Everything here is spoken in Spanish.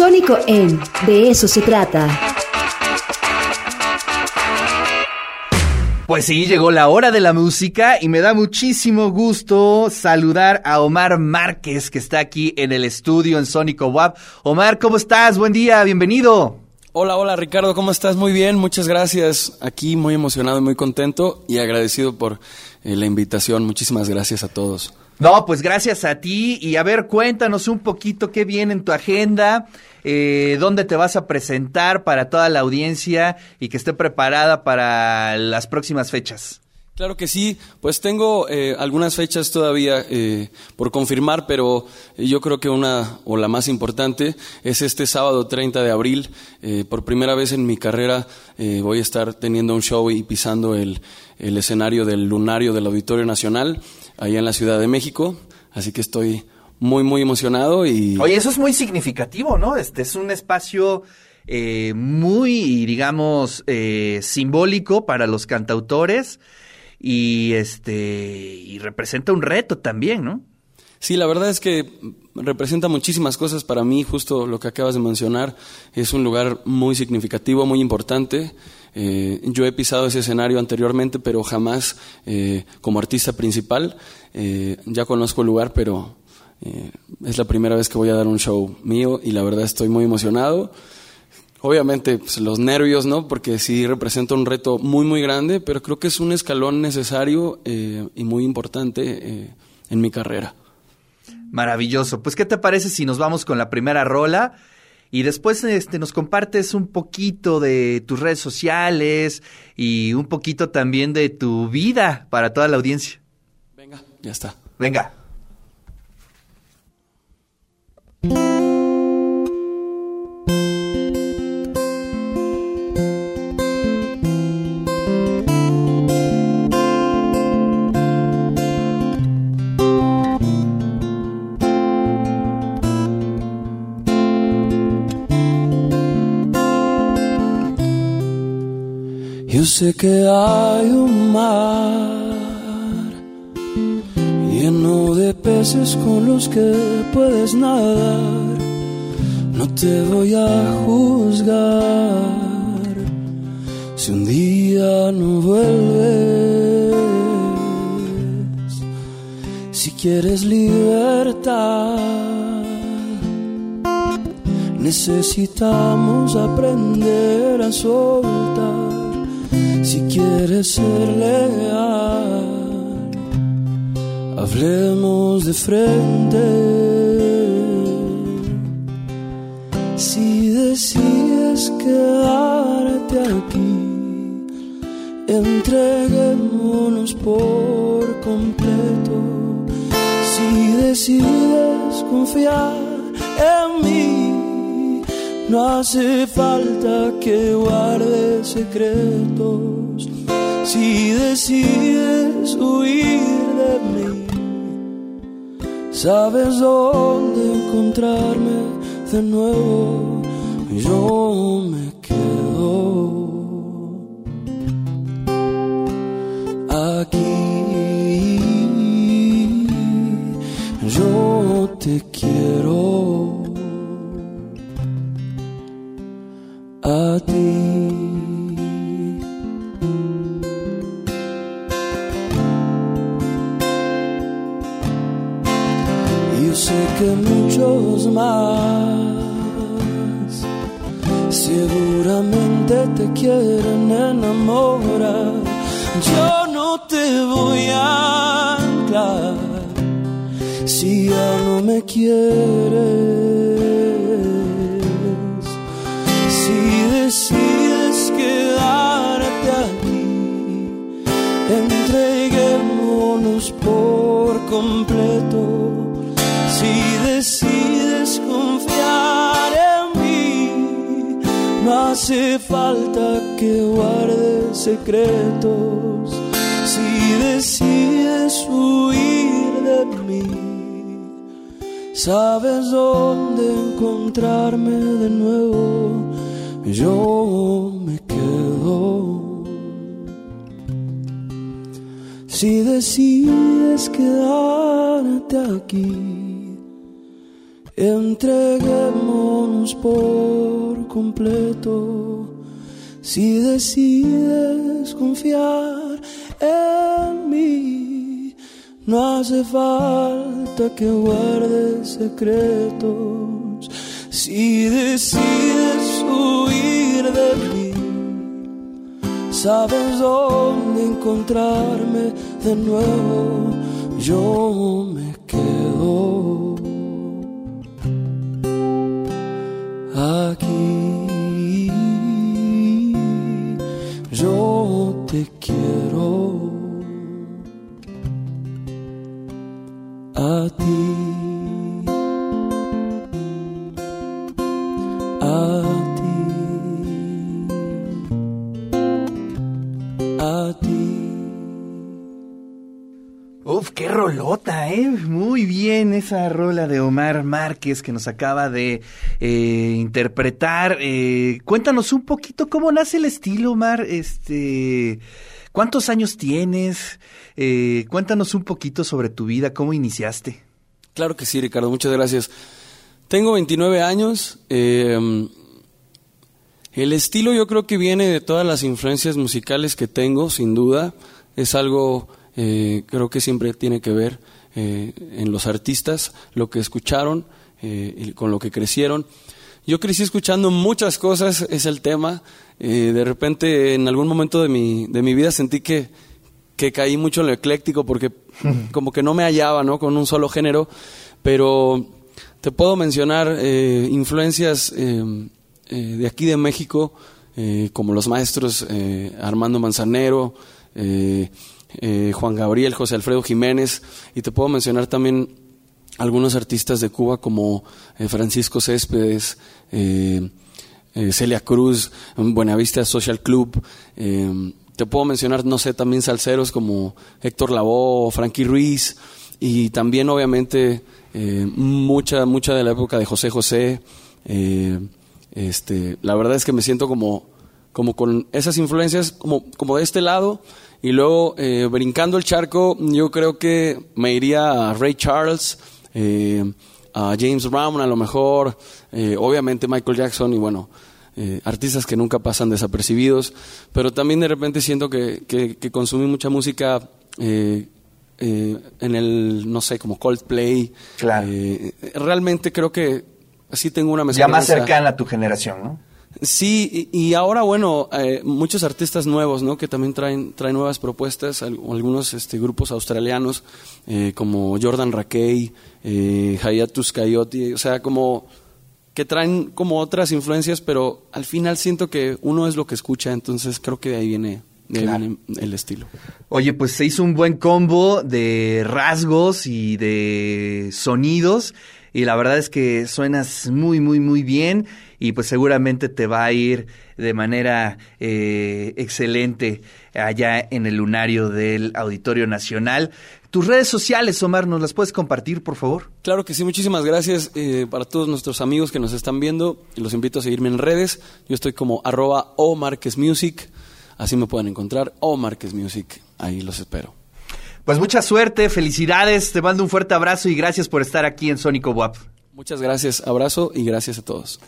Sónico en De eso se trata. Pues sí, llegó la hora de la música y me da muchísimo gusto saludar a Omar Márquez que está aquí en el estudio en Sónico WAP. Omar, ¿cómo estás? Buen día, bienvenido. Hola, hola Ricardo, ¿cómo estás? Muy bien, muchas gracias. Aquí muy emocionado y muy contento y agradecido por eh, la invitación. Muchísimas gracias a todos. No, pues gracias a ti y a ver, cuéntanos un poquito qué viene en tu agenda, eh, dónde te vas a presentar para toda la audiencia y que esté preparada para las próximas fechas. Claro que sí, pues tengo eh, algunas fechas todavía eh, por confirmar, pero yo creo que una o la más importante es este sábado 30 de abril. Eh, por primera vez en mi carrera voy a estar teniendo un show y pisando el, el escenario del lunario del Auditorio Nacional, allá en la Ciudad de México, así que estoy muy, muy emocionado y... Oye, eso es muy significativo, ¿no? Este es un espacio muy, digamos, simbólico para los cantautores y este y representa un reto también, ¿no? Sí, la verdad es que representa muchísimas cosas para mí, justo lo que acabas de mencionar, es un lugar muy significativo, muy importante. Eh, yo he pisado ese escenario anteriormente, pero jamás eh, como artista principal. Eh, ya conozco el lugar, pero es la primera vez que voy a dar un show mío y la verdad estoy muy emocionado. Obviamente, pues, los nervios, ¿no? Porque sí representa un reto muy, muy grande, pero creo que es un escalón necesario eh, y muy importante eh, en mi carrera. Maravilloso. Pues, ¿qué te parece si nos vamos con la primera rola? Y después este, nos compartes un poquito de tus redes sociales y un poquito también de tu vida para toda la audiencia. Venga, ya está. Venga. Sé que hay un mar lleno de peces con los que puedes nadar. No te voy a juzgar si un día no vuelves. Si quieres libertad, necesitamos aprender a soltar si quieres ser leal, hablemos de frente. Si decides quedarte aquí, entreguémonos por completo. Si decides confiar en mí, no hace falta que guardes secretos si decides huir de mí. Sabes dónde encontrarme de nuevo. Yo sé que muchos más seguramente te quieren enamorar. Yo no te voy a anclar si ya no me quieres. Entreguémonos por completo. Si decides confiar en mí, no hace falta que guardes secretos. Si decides huir de mí, sabes dónde encontrarme de nuevo. Yo me quedo. Si decides quedarte aquí, Entreguémonos por completo si decides confiar en mí. No hace falta que guardes secretos si decides huir de mí. Sabes dónde encontrarme de nuevo. Yo me quedo qué rolota, ¿eh? Muy bien esa rola de Omar Márquez que nos acaba de eh, interpretar. Eh, cuéntanos un poquito cómo nace el estilo, Omar. Este, ¿Cuántos años tienes? Eh, cuéntanos un poquito sobre tu vida, cómo iniciaste. Claro que sí, Ricardo, muchas gracias. Tengo 29 años. eh, el estilo yo creo que viene de todas las influencias musicales que tengo, sin duda. Es algo, eh, creo que siempre tiene que ver eh, en los artistas, lo que escucharon eh, y con lo que crecieron. Yo crecí escuchando muchas cosas, es el tema. Eh, de repente, en algún momento de mi, de mi vida sentí que, que caí mucho en lo ecléctico porque como que no me hallaba ¿no? con un solo género, pero te puedo mencionar eh, influencias eh, eh, de aquí de México, como los maestros Armando Manzanero, eh, Juan Gabriel, José Alfredo Jiménez, y te puedo mencionar también algunos artistas de Cuba como eh, Francisco Céspedes, eh, Celia Cruz, Buenavista Social Club. eh, te puedo mencionar, no sé, también salseros como Héctor Lavoe, Frankie Ruiz, y también obviamente mucha, mucha de la época de José José. este, la verdad es que me siento como, como con esas influencias como, como de este lado y luego eh, brincando el charco yo creo que me iría a Ray Charles, eh, a James Brown a lo mejor, eh, obviamente Michael Jackson y bueno, eh, artistas que nunca pasan desapercibidos, pero también de repente siento que, que, que consumí mucha música eh, en el, no sé, como Coldplay. Claro. Realmente creo que sí tengo una Ya más cercana a tu generación, ¿no? Sí, y, ahora, bueno, eh, muchos artistas nuevos, ¿no? Que también traen, traen nuevas propuestas, al- algunos este, grupos australianos, eh, como Jordan Rakey, eh, Hayatus Coyote, o sea, como que traen como otras influencias, pero al final siento que uno es lo que escucha, entonces creo que de ahí viene, de ahí Claro. viene el estilo. Oye, pues se hizo un buen combo de rasgos y de sonidos y la verdad es que suenas muy, muy, muy bien y pues seguramente te va a ir de manera eh, excelente allá en el lunario del Auditorio Nacional. Tus redes sociales, Omar, ¿nos las puedes compartir, por favor? Claro que sí, muchísimas gracias eh, para todos nuestros amigos que nos están viendo. Los invito a seguirme en redes. Yo estoy como arroba o Music. Así me pueden encontrar. O Music. Ahí los espero. Pues mucha suerte, felicidades, te mando un fuerte abrazo y gracias por estar aquí en Sónico WAP. Muchas gracias. Abrazo y gracias a todos.